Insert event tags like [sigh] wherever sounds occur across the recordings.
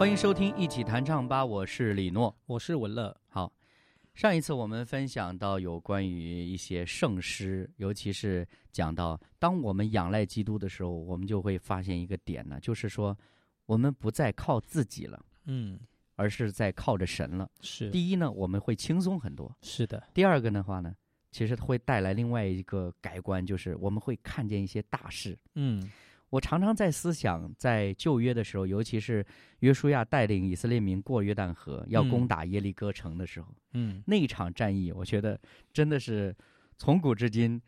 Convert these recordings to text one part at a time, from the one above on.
欢迎收听《一起弹唱吧》，我是李诺。我是文乐，好，上一次我们分享到有关于一些圣诗，尤其是讲到当我们仰赖基督的时候，我们就会发现一个点呢，就是说我们不再靠自己了，嗯，而是在靠着神了。是第一呢，我们会轻松很多；是的，第二个的话呢，其实会带来另外一个改观，就是我们会看见一些大事。嗯我常常在思想，在旧约的时候，尤其是约书亚带领以色列民过约旦河，要攻嗯。打耶利哥城的时候，嗯。那一场战役，我觉得真的是从古至今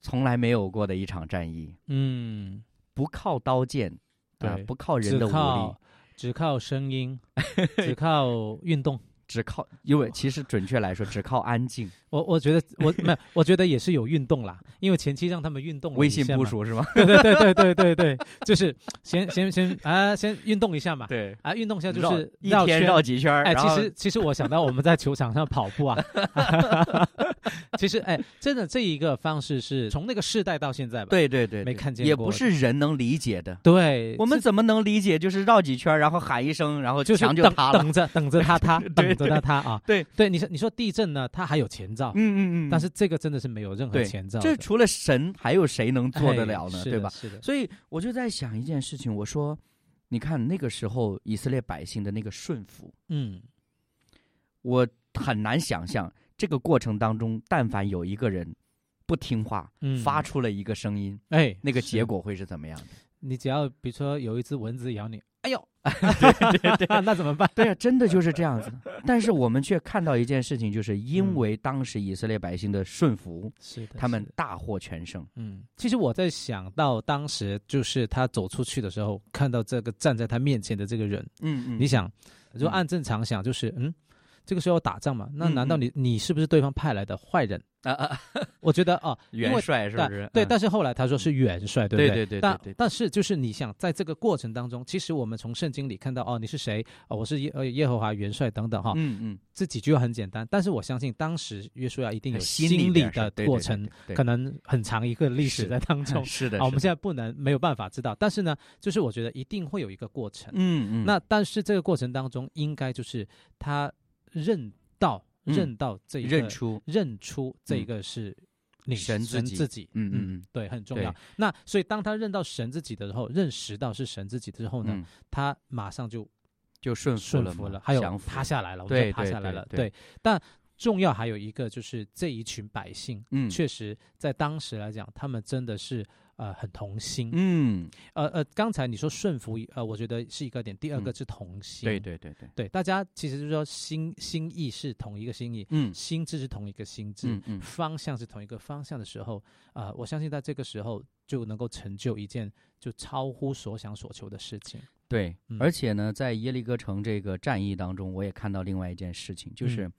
从来没有过的一场战役，嗯，不靠刀剑，啊对不靠人的武力靠，只靠声音，[laughs] 只靠运动。只靠，因为其实准确来说，只靠安静。我我觉得我没有，我觉得也是有运动啦，因为前期让他们运动了微信部署是吗？对对对对对对对，就是先先先啊，先运动一下嘛，对，啊，运动一下就绕是一天圈绕几圈儿，哎，其实其实我想到我们在球场上跑步啊，[laughs] 其实哎，真的这一个方式是从那个世代到现在吧，对对对，没看见过不是人能理解的。对，我们怎么能理解？就是绕几圈，然后喊一声，然后墙就塌了。等着等着他塌，[laughs] 对等着他啊！对对，你说你说地震呢，它还有前兆，嗯嗯嗯，但是这个真的是没有任何前兆的，这除了神，还有谁能做得哎了呢？是对吧？是的，所以我就在想一件事情，我说，你看那个时候以色列百姓的那个顺服，嗯我很难想象这个过程当中，但凡有一个人不听话，嗯，发出了一个声音，哎，那个结果会是怎么样的？你只要比如说有一只蚊子咬你，哎呦，对对对，[laughs] 那怎么办？对啊，真的就是这样子。但是我们却看到一件事情，就是因嗯为当时以色列百姓的顺服，是的，他们大获全胜。嗯，其实我在想到当时就是他走出去的时候，看到这个站在他面前的这个人，嗯嗯你想，如果嗯按正常想，就是嗯。这个时候打仗嘛，那难道你你是不是对方派来的坏人？啊啊，[laughs] 我觉得哦，[laughs] 元帅是不是？对，嗯但是后来他说是元帅，对不对对但对对对对但是就是你想，在这个过程当中，其实我们从圣经里看到，哦，你是谁？哦，我是耶呃耶和华元帅等等哈，嗯嗯，这几句话很简单，但是我相信当时约书亚一定有心心理的过程，对可能很长一个历史在当中。是的，啊，我们现在不能没有办法知道，但是呢，就是我觉得一定会有一个过程。嗯嗯，那但是这个过程当中，应该就是他认到嗯认到这一个认出，认出这个是你神自己。神自己，嗯嗯嗯对，很重要。那所以当他认到神自己的时候，认识到是神自己之后呢，嗯，他马上就就顺服了顺服了，还有趴下来了，我对们趴下来了。对。对。但重要还有一个就是这一群百姓，嗯。确实在当时来讲，他们真的是呃很同心。嗯，呃呃，刚才你说顺服，呃，我觉得是一个点。第二个嗯是同心，对对对对，对，大家其实就是说心心意是同一个心意，嗯心智是同一个心智，嗯嗯方向是同一个方向的时候，啊、我相信在这个时候就能够成就一件就超乎所想所求的事情。对嗯，而且呢，在耶利哥城这个战役当中，我也看到另外一件事情，就是嗯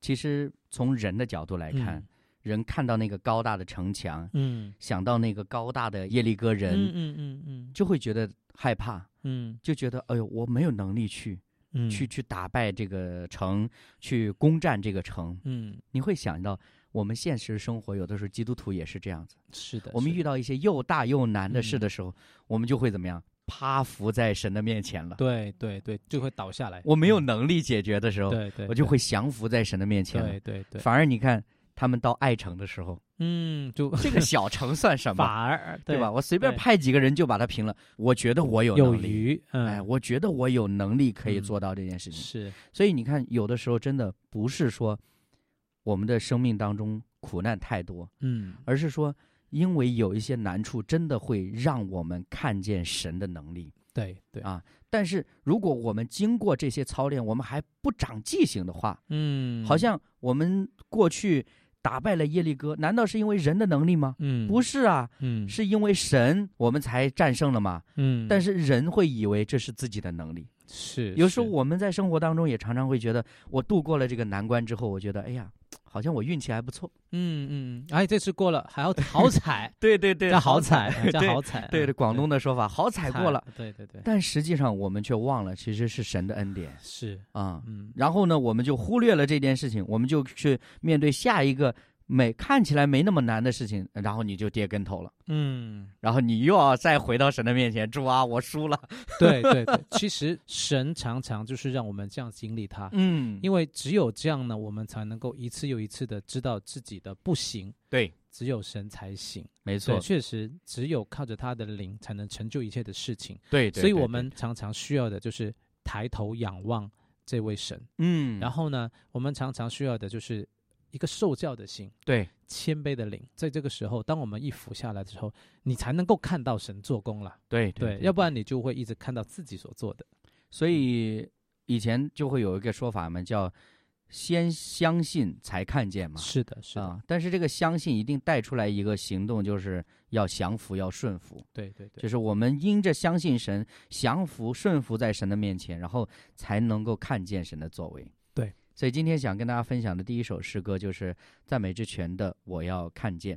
其实从人的角度来看嗯，人看到那个高大的城墙，嗯，想到那个高大的耶利哥嗯人，嗯嗯嗯就会觉得害怕，嗯就觉得哎呦，我没有能力去嗯，去去打败这个城，去攻占这个城。嗯，你会想到，我们现实生活有的时候基督徒也是这样子，是的，我们遇到一些又大又难的事嗯的时候，我们就会怎么样？趴伏在神的面前了。对对对就会倒下来。我没有嗯能力解决的时候，对对，对我就会降服在神的面前了。对对对，反而你看，他们到爱城的时候，嗯，就这个 [laughs] 小城算什么反？而对吧？？我随便派几个人就把它平了。我觉得我有有余，嗯，哎，我觉得我有能力可以嗯做到这件事情。是，所以你看，有的时候真的不是说我们的生命当中苦难太多，嗯，而是说因为有一些难处，真的会让我们看见神的能力。对对啊但是如果我们经过这些操练，我们还不长记性的话，嗯，好像我们过去打败了耶利哥，难道是因为人的能力吗？嗯，不是啊，嗯，是因为神我们才战胜了嘛。嗯，但是人会以为这是自己的能力，是有时候我们在生活当中也常常会觉得，我度过了这个难关之后，我觉得，哎呀，好像我运气还不错。嗯嗯，哎，这次过了，还要好彩，[laughs] 对对对叫好彩，哎 [laughs] 叫好彩，对对，嗯广东的说法，好彩过了。[laughs] 对对对，但实际上我们却忘了，其实是神的恩典。是，啊。嗯，然后呢，我们就忽略了这件事情，我们就去面对下一个没看起来没那么难的事情，然后你就跌跟头了，嗯，然后你又要再回到神的面前，主啊，我输了。对对对，其实神常常就是让我们这样经历它，嗯，因为只有这样呢，我们才能够一次又一次的知道自己的不行，对，只有神才行。没错，确实只有靠着他的灵，才能成就一切的事情。对，对所以我们常常需要的就是抬头仰望这位神，嗯，然后呢，我们常常需要的就是一个受教的心。对，谦卑的灵，在这个时候，当我们一俯下来之后，你才能够看到神做工了。对对，要不然你就会一直看到自己所做的。所以以前就会有一个说法嘛，叫先相信才看见嘛。是的，是的，啊，但是这个相信一定带出来一个行动，就是要降服，要顺服。对对对，就是我们因着相信神，降服、顺服在神的面前，然后才能够看见神的作为。所以今天想跟大家分享的第一首诗歌就是赞美之泉的《我要看见》。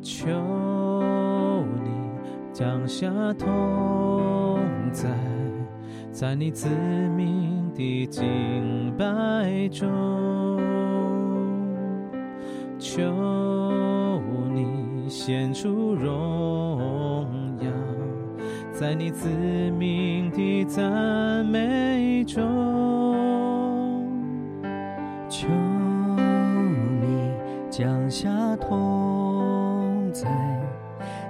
求你降下同在，在你子民的敬拜中，求显出荣耀，在你子民的赞美中。求你降下同在，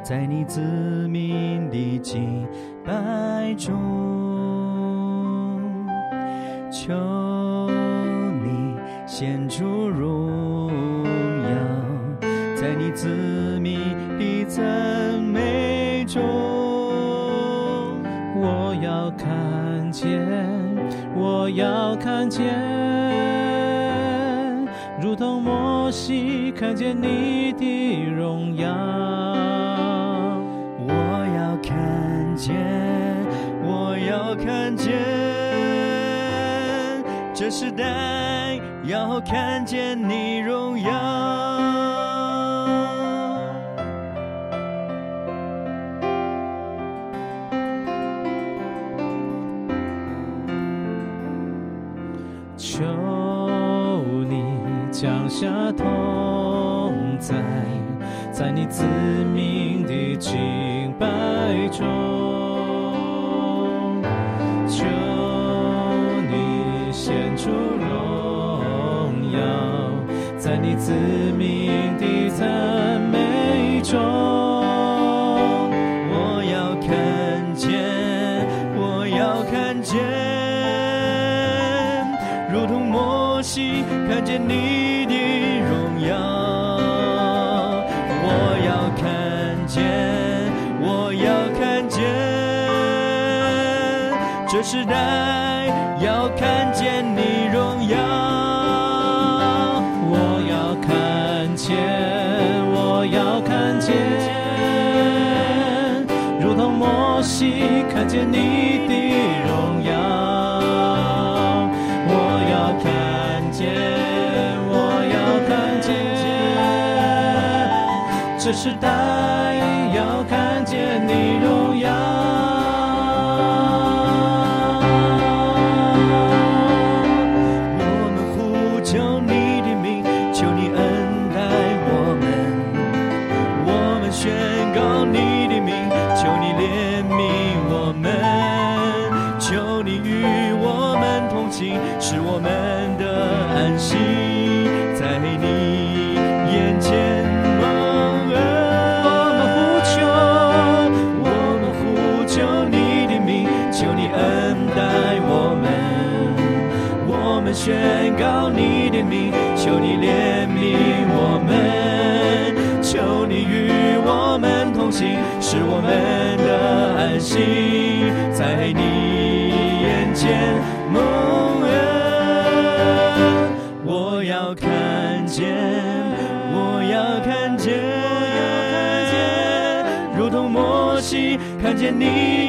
在你子民的敬拜中。求子民的赞美中。我要看见，我要看见，如同摩西看见你的荣耀。我要看见，我要看见，这时代要看见你荣耀。下同在，在你子民的敬拜中。求你显出荣耀，在你子民的赞美中。我要看见，我要看见，如同摩西看见你时代见你。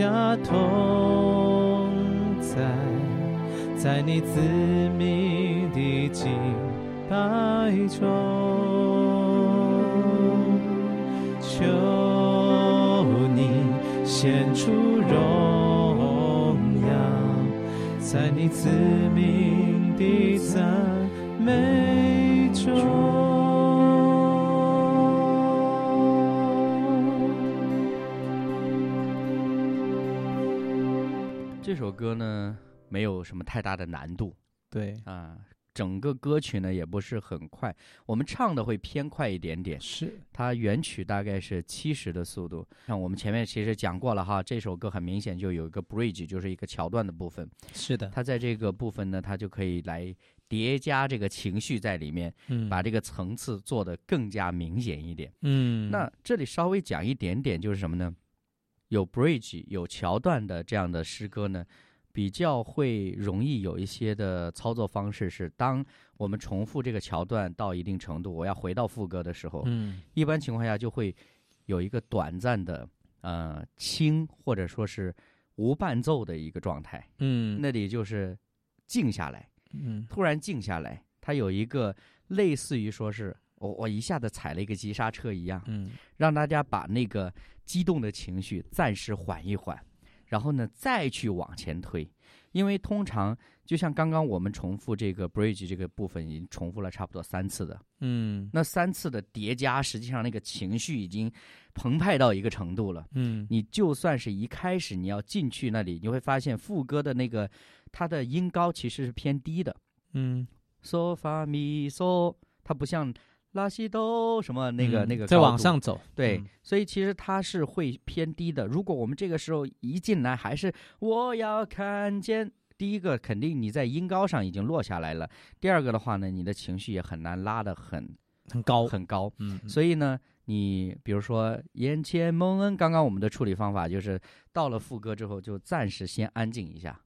下同在，在你自命的敬拜中，求你显出荣耀，在你自命的赞美中。这首歌呢，没有什么太大的难度对，啊，整个歌曲呢也不是很快，我们唱的会偏快一点点。是，它原曲大概是七十的速度，像我们前面其实讲过了哈，这首歌很明显就有一个 bridge，就是一个桥段的部分。是的，它在这个部分呢，它就可以来叠加这个情绪在里面，嗯把这个层次做得更加明显一点。嗯，那这里稍微讲一点点，就是什么呢？有 bridge 有桥段的这样的诗歌呢，比较会容易有一些的操作方式是，当我们重复这个桥段到一定程度，我要回到副歌的时候，嗯一般情况下就会有一个短暂的呃轻或者说是无伴奏的一个状态，嗯。那里就是静下来，嗯。突然静下来，它有一个类似于说是我我一下子踩了一个急刹车一样，嗯。让大家把那个激动的情绪暂时缓一缓，然后呢再去往前推，因为通常就像刚刚我们重复这个 bridge 这个部分已经重复了差不多三次的，嗯。那三次的叠加，实际上那个情绪已经澎湃到一个程度了。嗯。你就算是一开始你要进去那里，你会发现副歌的那个它的音高其实是偏低的，嗯，，so fa mi so，，它不像拉西哆什么那个、嗯那个再往上走，对，嗯。所以其实它是会偏低的。如果我们这个时候一进来还是我要看见，第一个肯定你在音高上已经落下来了，第二个的话呢，你的情绪也很难拉得很很高，很高。嗯，所以呢，你比如说眼前蒙恩，刚刚我们的处理方法就是到了副歌之后就暂时先安静一下，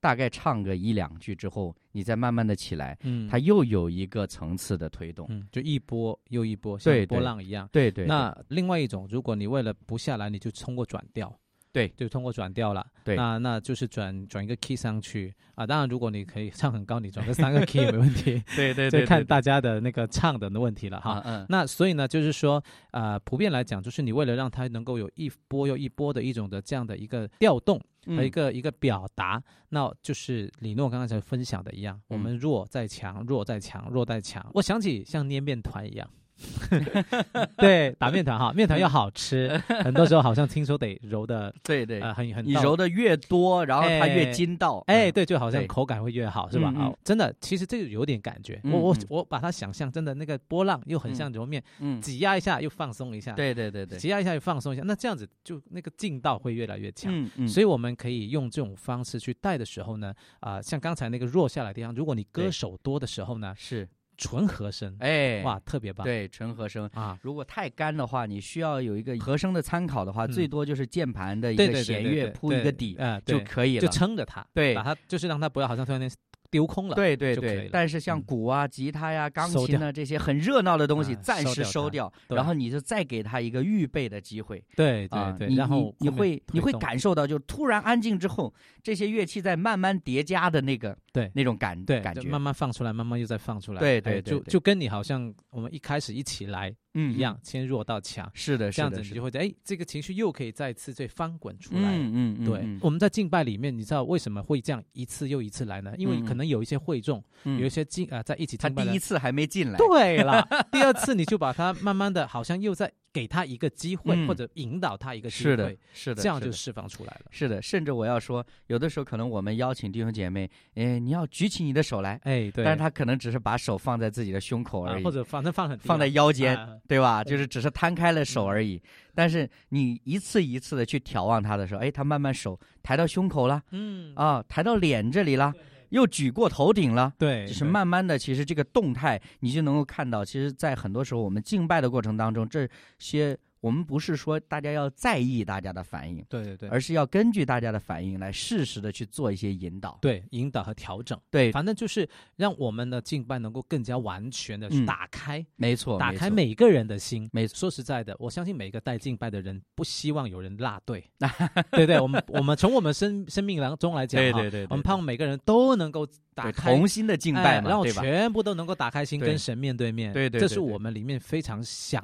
大概唱个一两句之后，你再慢慢的起来，嗯它又有一个层次的推动。嗯就一波又一波，像波浪一样。对对，那另外一种，如果你为了不下来，你就通过转调，对就通过转调了。对那那就是转转一个 key 上去啊。当然，如果你可以唱很高，你转个三个 key 也没问题，[laughs] 对对对就看大家的那个唱的问题了哈。啊嗯那所以呢，就是说，呃，普遍来讲，就是你为了让它能够有一波又一波的一种的这样的一个调动和一嗯个、一个表达，那就是李诺刚刚才分享的一样，我嗯们弱再强，弱再强，弱再强。我想起像捏面团一样。[laughs] 对，打面团哈，面团要好吃，[laughs] 很多时候好像听说得揉的对对，呃很很你揉的越多，然后它越哎筋道。哎，嗯，对，就好像口感会越好，是吧？真的，其实这个有点感觉。嗯我我嗯。我把它想象，真的那个波浪又很嗯。像揉面，嗯，挤压一下又放松一下，对对对对，挤压一下又放松一下，那这样子就那个劲道会越来越强。嗯嗯，所以我们可以用这种方式去带的时候呢，啊、像刚才那个弱下来的地方，如果你割手多的时候呢，是纯和声，哎哇，特别棒。对纯和声。啊，如果太干的话，你需要有一个和声的参考的话，嗯最多就是键盘的一个弦乐铺一个底嗯，就可以了。就撑着它，对把它就是让它不要好像突然间丢空了。对对对，但是像嗯鼓啊、吉他呀、钢琴啊这些很热闹的东西，啊暂时收掉然后你就再给他一个预备的机会对啊对。对，你然后你你会你会感受到，就突然安静之后，这些乐器在慢慢叠加的那个对那种感对，感觉，就慢慢放出来，慢慢又再放出来。对对对就就跟你好像我们一开始一起来嗯一样，，先弱到强，是的，这样子你就会觉得，哎，这个情绪又可以再次再翻滚出来。嗯嗯嗯，对嗯，我们在敬拜里面，你知道为什么会这样一次又一次来呢？因为可能有一些会众，嗯有一些进啊、在一起他敬拜他第一次还没进来，对了，第二次你就把他慢慢的，好像又在给他一个机会，嗯。或者引导他一个机是的，，是的，这样就释放出来了。是的，甚至我要说，有的时候可能我们邀请弟兄姐妹，哎，你要举起你的手来，哎，对，但是他可能只是把手放在自己的胸口而已，啊或者反正放很放在腰间，啊对吧？就是只是摊开了手嗯。而已。但是你一次一次的去眺望他的时候，哎，他慢慢手抬到胸口了，嗯，啊，抬到脸这里了，又举过头顶了。对，就是慢慢的，其实这个动态你就能够看到，其实，在很多时候我们敬拜的过程当中，这些我们不是说大家要在意大家的反应，对对对，而是要根据大家的反应来适时的去做一些引导。对引导和调整，对，反正就是让我们的敬拜能够更加完全的去打开，没错，打开每个人的心。没错说实在的，我相信每一个带敬拜的人不希望有人落队，[laughs] 对对，我们我们从我们生生命当中来讲哈，对对对，我们盼望每个人都能够打对开同心的敬拜嘛，哎然后？全部都能够打开心，跟神面对面。对对这是我们里面非常想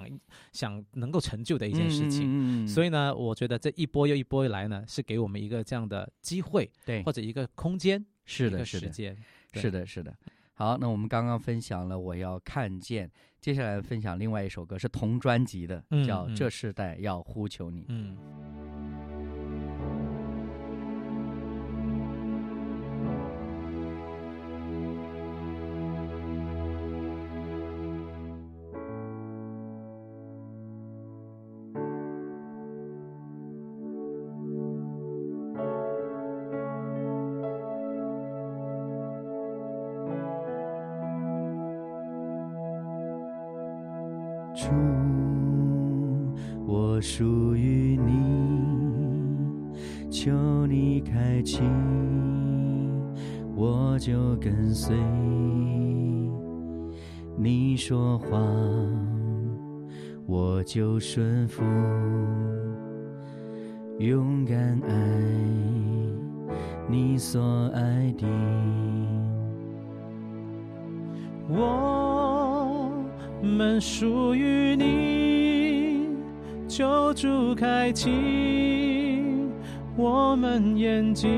想能够成就的一件事情。嗯以所以呢，我觉得这一波又一波来呢，是给我们一个这样的机会，对或者一个空间，是的，时间。是的，是的。好，那我们刚刚分享了我要看见，接下来分享另外一首歌是同专辑的，嗯叫《嗯这世代要呼求你》。嗯。说话，我就顺服，勇敢爱你所爱的。我们属于你，救主开启我们眼睛，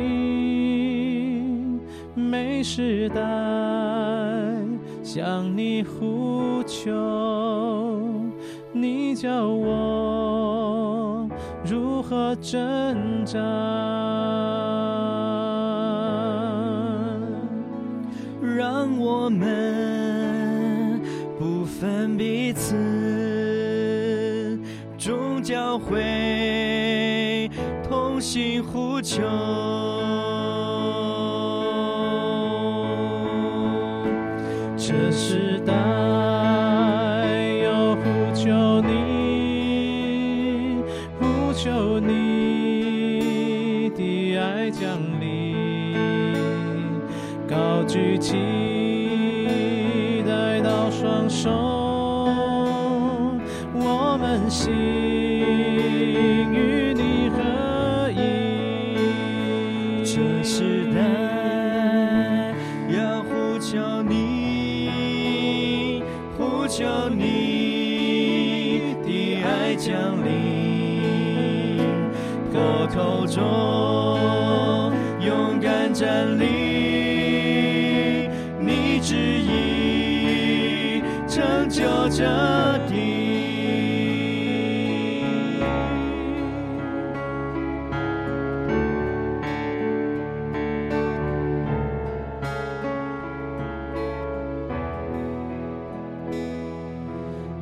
每时代向你呼求，你教我如何挣扎。让我们不分彼此，终将会同心呼求。求你的爱降临，高举起带到双手，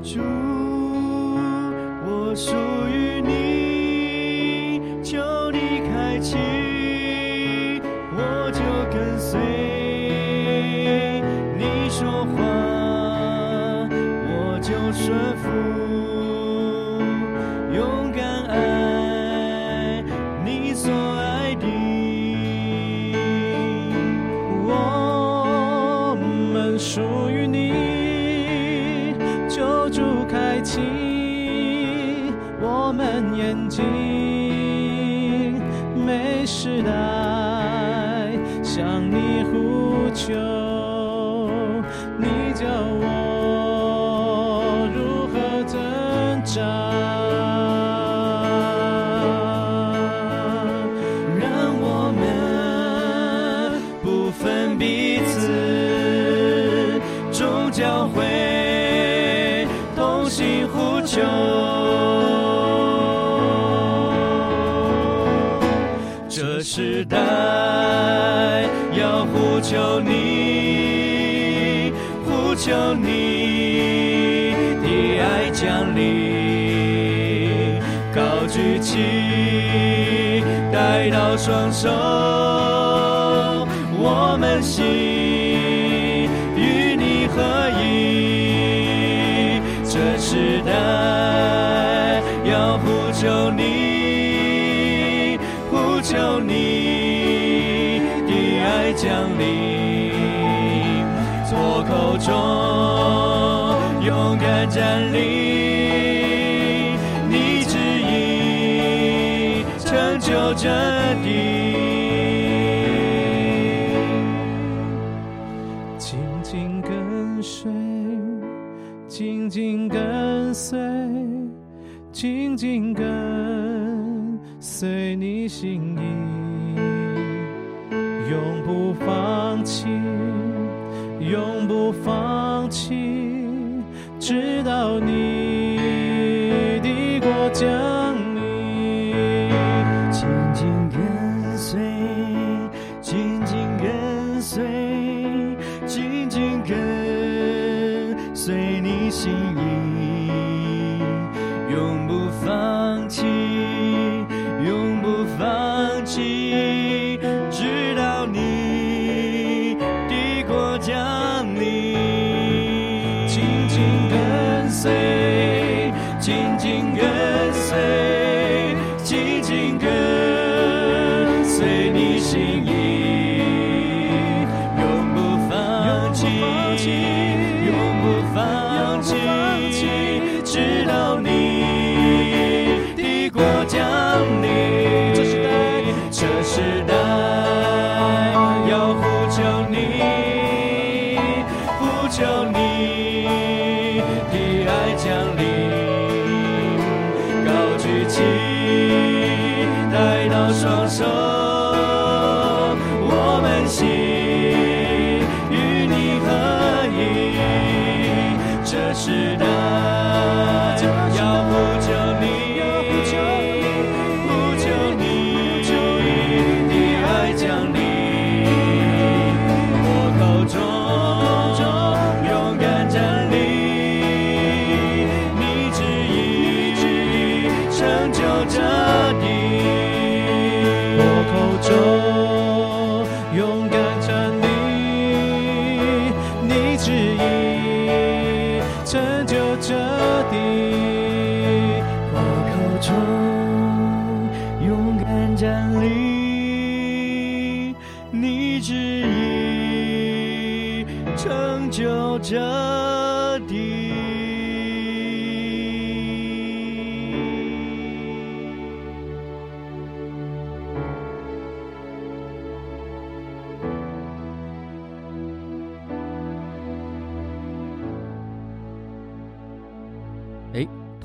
主，我属于你，不分彼此，终将会同心呼求。这时代要呼求你，呼求你的爱降临，高举起，带到双手，心与你合一。这时代要呼求你，呼求你的爱降临，左口中勇敢站立，你指引成就这地。紧跟随你心意，永不放弃，永不放弃，直到你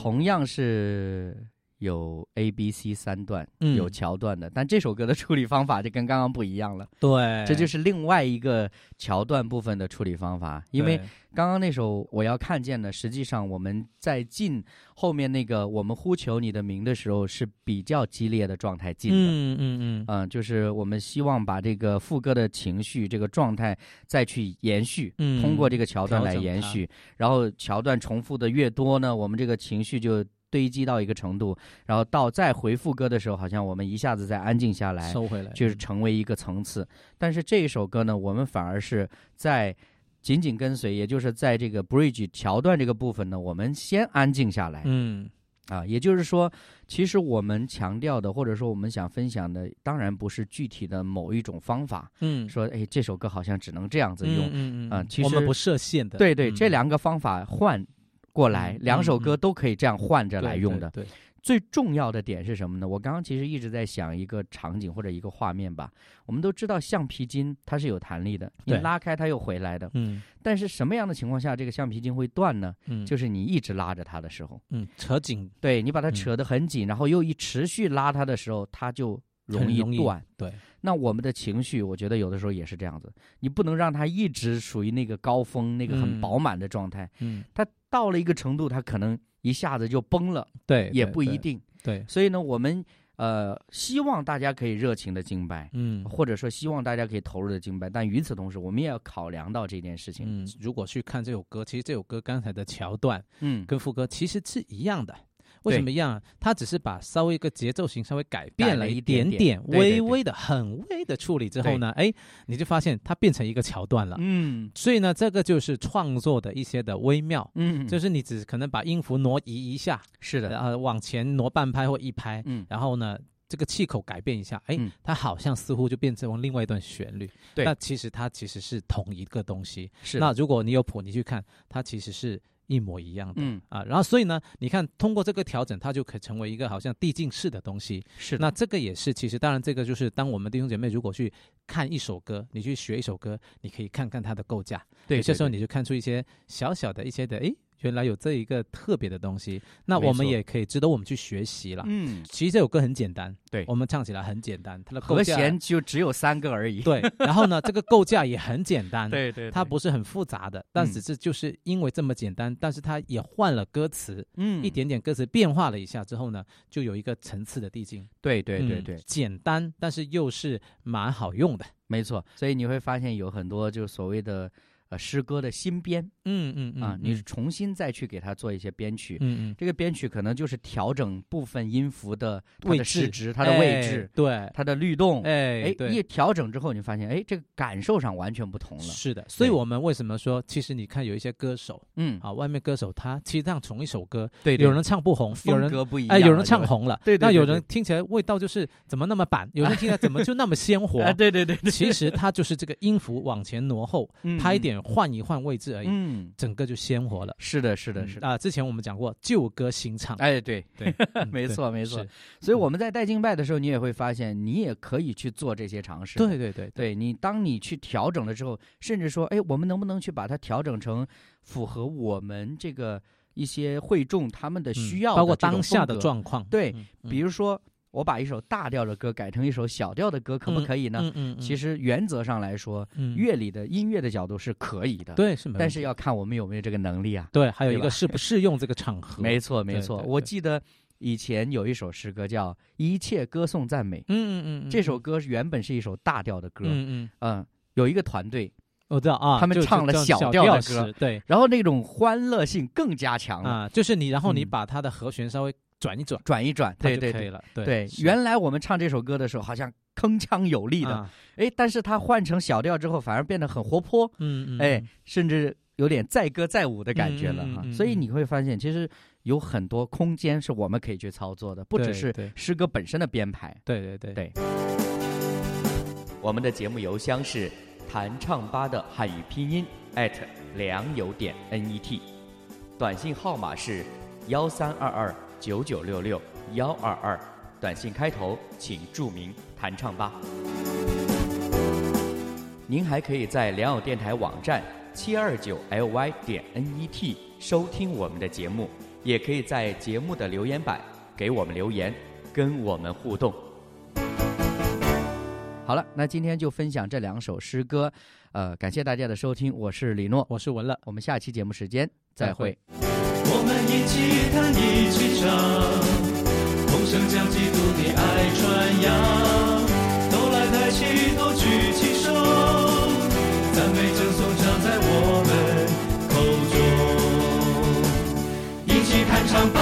同样是有 A、B、C 三段，嗯有桥段的，但这首歌的处理方法就跟刚刚不一样了，对这就是另外一个桥段部分的处理方法。因为刚刚那首我要看见的，实际上我们在进后面那个我们呼求你的名的时候是比较激烈的状态进的。嗯嗯嗯，嗯，就是我们希望把这个副歌的情绪、这个状态再去延续，嗯通过这个桥段来延续。然后桥段重复的越多呢，我们这个情绪就堆积到一个程度，然后到再回副歌的时候，好像我们一下子再安静下来，收回来就是成为一个层次。但是这一首歌呢，我们反而是在紧紧跟随，也就是在这个 bridge 桥段这个部分呢，我们先安静下来。嗯啊，也就是说，其实我们强调的，或者说我们想分享的，当然不是具体的某一种方法，嗯，说哎这首歌好像只能这样子用。嗯嗯啊其实我们不设限的，对对，嗯这两个方法换过来，嗯两首嗯歌都可以这样换着来用的。对，对最重要的点是什么呢？我刚刚其实一直在想一个场景或者一个画面吧。我们都知道橡皮筋它是有弹力的，你拉开它又回来的。嗯但是什么样的情况下这个橡皮筋会断呢？嗯，就是你一直拉着它的时候，嗯扯紧对你把它嗯扯得很紧，然后又一持续拉它的时候，它就容易断。对，那我们的情绪，我觉得有的时候也是这样子，你不能让它一直属于那个高峰、那个很嗯饱满的状态。嗯它到了一个程度，他可能一下子就崩了，对，也不一定。对，所以呢，我们呃希望大家可以热情的敬拜，嗯或者说希望大家可以投入的敬拜，但与此同时，我们也要考量到这件事情。嗯，如果去看这首歌，其实这首歌刚才的桥段嗯，跟副歌其实是一样的。为什么一样？它只是把稍微一个节奏型稍微改变了了一一点点。微微的、很微的处理之后呢，哎，你就发现它变成一个桥段了。嗯。所以呢，这个就是创作的一些的微妙，嗯，就是你只可能把音符挪移一下，是的，呃往前挪半拍或一拍，嗯，然后呢，这个气口改变一下，哎，嗯。它好像似乎就变成另外一段旋律。对。那其实它其实是同一个东西。是那如果你有谱，你去看，它其实是一模一样的。嗯啊，然后所以呢，你看通过这个调整，它就可以成为一个好像递进式的东西。是那这个也是，其实当然这个就是当我们弟兄姐妹如果去看一首歌，你去学一首歌，你可以看看它的构架，对，有些时候你就看出一些小小的一些的，诶，原来有这一个特别的东西，那我们也可以值得我们去学习了。嗯，其实这首歌很简单，对我们唱起来很简单，它的构和架弦就只有三个而已。对，然后呢，这个构架也很简单，[laughs] 对对，它不是很复杂的，但嗯只是就是因为这么简单，但是它也换了歌词，嗯一点点歌词变化了一下之后呢，就有一个层次的递进。对对对嗯对，简单，但是又是蛮好用的。没错。所以你会发现有很多就所谓的呃诗歌的新编嗯嗯啊，你重新再去给它做一些编曲。嗯嗯这个编曲可能就是调整部分音符的它位的时置值、它的位置、哎对，它的律动。哎哎，一调整之后，你发现哎，这个感受上完全不同了。是的，所以我们为什么说，其实你看有一些歌手嗯，啊，外面歌手他其实唱同一首歌，对，对有人唱不红，有风人格不一样，哎，有人唱红了，对对那有人听起来味道就是怎么那么板，有人听起来怎么就那么鲜活哎。[laughs] 对对对，对其实他就是这个音符往前挪后，嗯拍点换一换位置而已，嗯，整个就鲜活了。是的，是的，是的。啊，之前我们讲过旧歌新唱，哎，对，对，嗯 [laughs] 没错没错。所以我们在带敬拜的时候，你也会发现，你也可以去做这些尝试。对对对对。你，当你去调整了之后，甚至说，哎，我们能不能去把它调整成符合我们这个一些会众他们的嗯需要的包括当下的状况，对比如说，我把一首大调的歌改成一首小调的歌，可不可以呢？嗯嗯，其实实原则上来说，乐理的音乐的角度是可以的，，对是没，但是要看我们有没有这个能力啊。对，还有一个适不适用这个场合，[laughs] 没错，没错。我记得以前有一首诗歌叫《一切歌颂赞美》，嗯嗯嗯嗯，这首歌原本是一首大调的歌，嗯嗯，嗯，有一个团队，我知道啊，他们唱了小小调的歌对。然后那种欢乐性更加强了，啊，就是你，然后你嗯。把它的和弦稍微转一转，转一转，对对对。了，对对，原来我们唱这首歌的时候，好像铿锵有力的，啊。哎，但是它换成小调之后，反而变得很活泼，嗯嗯，哎嗯，甚至有点载歌载舞的感觉了哈。嗯嗯嗯嗯。所以你会发现，其实有很多空间是我们可以去操作的，不只是诗歌本身的编排。对对对。对。我们的节目邮箱是弹唱吧的汉语拼音艾特良友点 net，短信号码是幺三二二九九六六幺二二，短信开头请注明弹唱吧。您还可以在良友电台网站七二九 ly 点 net 收听我们的节目，也可以在节目的留言板给我们留言，跟我们互动。好了，那今天就分享这两首诗歌，呃，感谢大家的收听，我是李诺，我是文乐，我们下期节目时间再会。我们一起弹，一起唱，同声将基督的爱传扬。都来抬起头，举起手，赞美赠送唱在我们口中。一起弹唱吧，